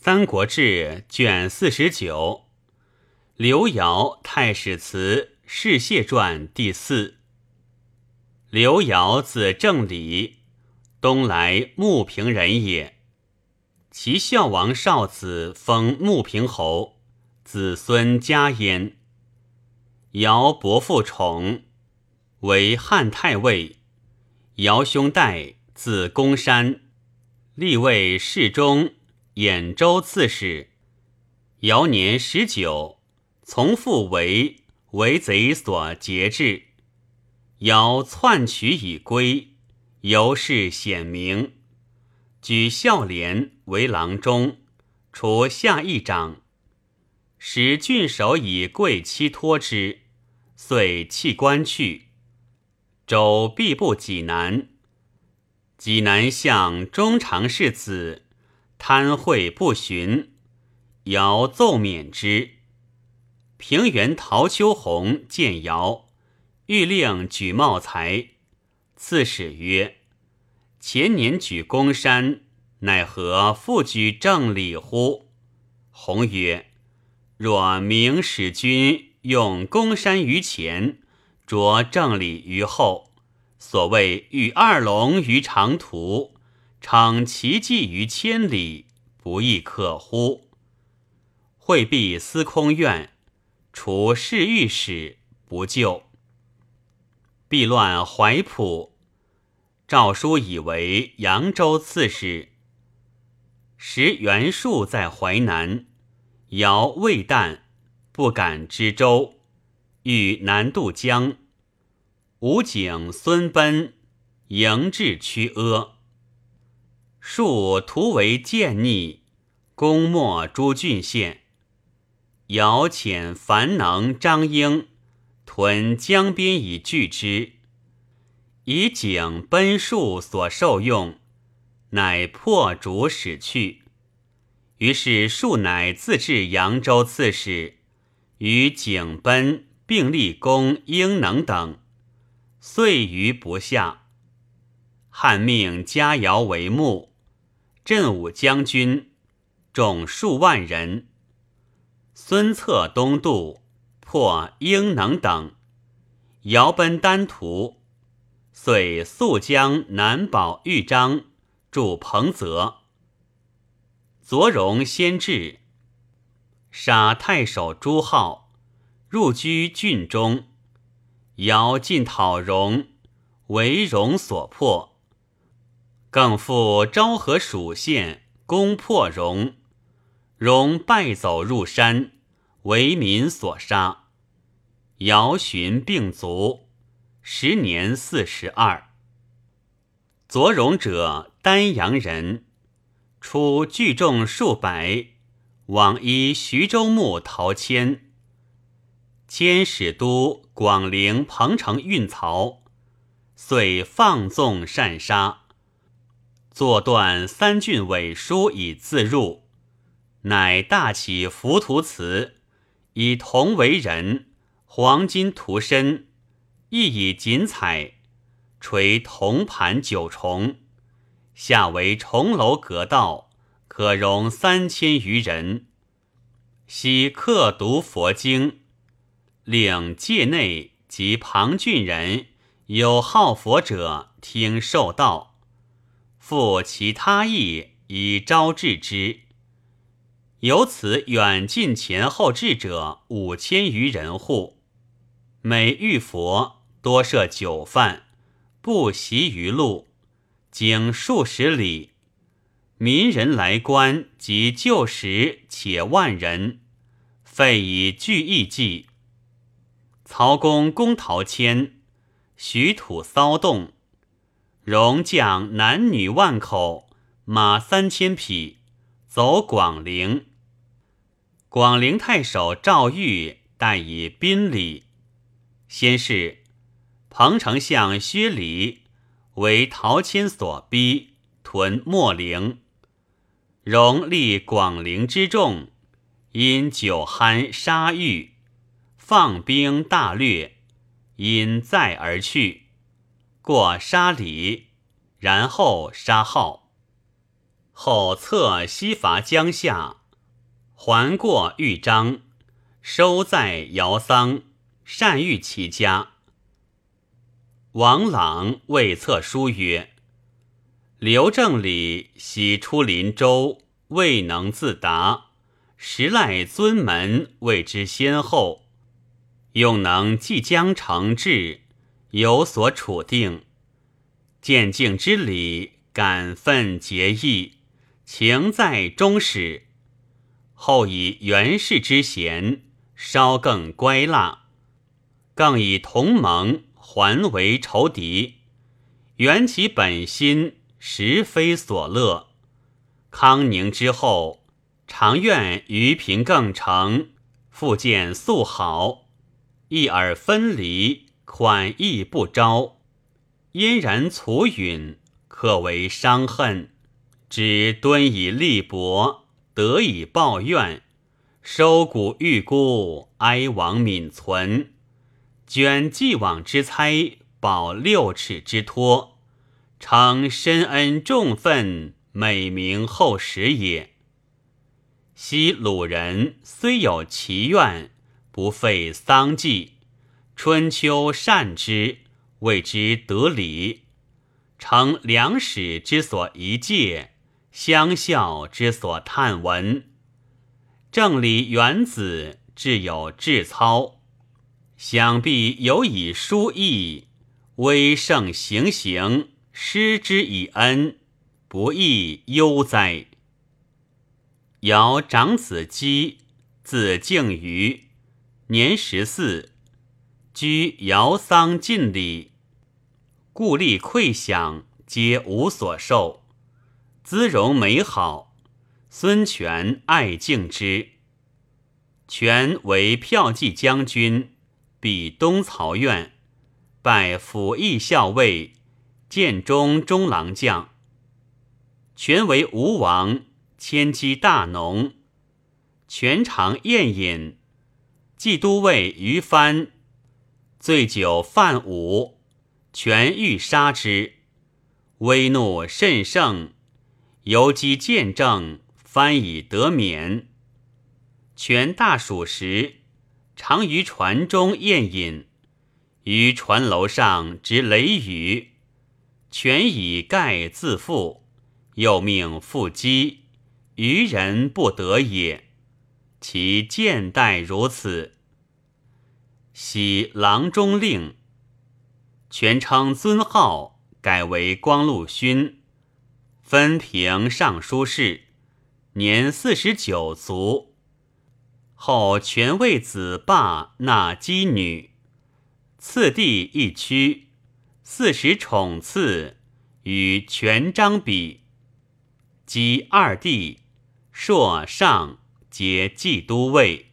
三国志》卷四十九，刘繇太史慈世谢传第四。刘繇字正礼，东莱牟平人也。其孝王少子封牟平侯，子孙家焉。尧伯父宠，为汉太尉。尧兄代，字公山，立为侍中。兖州刺史，尧年十九，从父为为贼所劫制，尧篡取以归，由是显明，举孝廉为郎中，除下议长，使郡守以贵戚托之，遂弃官去。周必不济南，济南相中常世子。贪贿不循，尧奏免之。平原陶丘弘见尧，欲令举茂才。刺史曰：“前年举公山，奈何复举正礼乎？”鸿曰：“若明使君用公山于前，着正礼于后，所谓遇二龙于长途。”逞其计于千里，不亦可乎？惠避司空院，除侍御史，不救。避乱怀浦，诏书以为扬州刺史。时袁术在淮南，遥未旦，不敢知州，欲南渡江。吴景、孙奔迎至曲阿。数图为见逆，攻没诸郡县。尧遣樊能、张英屯江边以拒之，以景奔数所受用，乃破竹使去。于是数乃自至扬州刺史，与景奔并立功英能等，遂于不下。汉命加尧为牧。镇武将军，众数万人。孙策东渡，破英能等，遥奔丹徒，遂速将南保豫章，驻彭泽。左荣先至，杀太守朱浩，入居郡中。遥进讨荣，为荣所破。更复昭和蜀县，攻破荣，荣败走入山，为民所杀。尧寻病卒，时年四十二。左荣者，丹阳人，初聚众数百，往依徐州牧陶谦，迁使都广陵彭城运曹，遂放纵擅杀。作断三郡委书以自入，乃大起浮屠祠，以铜为人，黄金涂身，亦以锦彩，垂铜盘九重，下为重楼阁道，可容三千余人。悉刻读佛经，令界内及旁郡人有好佛者听受道。复其他意以招致之，由此远近前后至者五千余人户。每遇佛多设酒饭，不习于路，经数十里，民人来观及旧时且万人，费以聚义计。曹公公陶谦，许土骚动。戎将男女万口，马三千匹，走广陵。广陵太守赵玉待以宾礼。先是，彭丞相薛礼为陶谦所逼，屯秣陵。戎立广陵之众，因酒酣杀欲，放兵大掠，因载而去。过沙里，然后杀号。后策西伐江夏，还过豫章，收在姚桑，善遇其家。王朗为策书曰：“刘正礼喜出林州，未能自达，实赖尊门为之先后，用能即将成志，有所处定。渐敬之礼，感愤结义，情在终始。后以元氏之贤，稍更乖辣，更以同盟。”还为仇敌，原其本心，实非所乐。康宁之后，常愿余平更成，复见素好，一耳分离，款意不招，因然猝允，可为伤恨。只敦以力薄，得以报怨，收谷欲孤，哀亡泯存。卷既往之猜，保六尺之托，承深恩重分，美名后实也。昔鲁人虽有其怨，不废丧祭，春秋善之，谓之得礼；成良史之所宜戒，乡校之所探闻，正理元子，至有志操。想必有以书义，威盛行行，施之以恩，不亦忧哉？尧长子姬，字敬于，年十四，居尧桑尽礼，故立馈享，皆无所受，姿容美好。孙权爱敬之，权为骠骑将军。比东曹院，拜辅义校尉，建中中郎将。权为吴王，迁居大农。权常宴饮，冀都尉于藩醉酒犯武，权欲杀之，威怒甚盛，游击见证，翻以得免。权大暑时。常于船中宴饮，于船楼上执雷雨，权以盖自负，又命复击，愚人不得也。其见待如此。喜郎中令，全称尊号，改为光禄勋，分平尚书事，年四十九卒。后权位子霸纳姬女，次第一区，四十宠赐，与权章比。姬二弟、硕、尚皆冀都尉。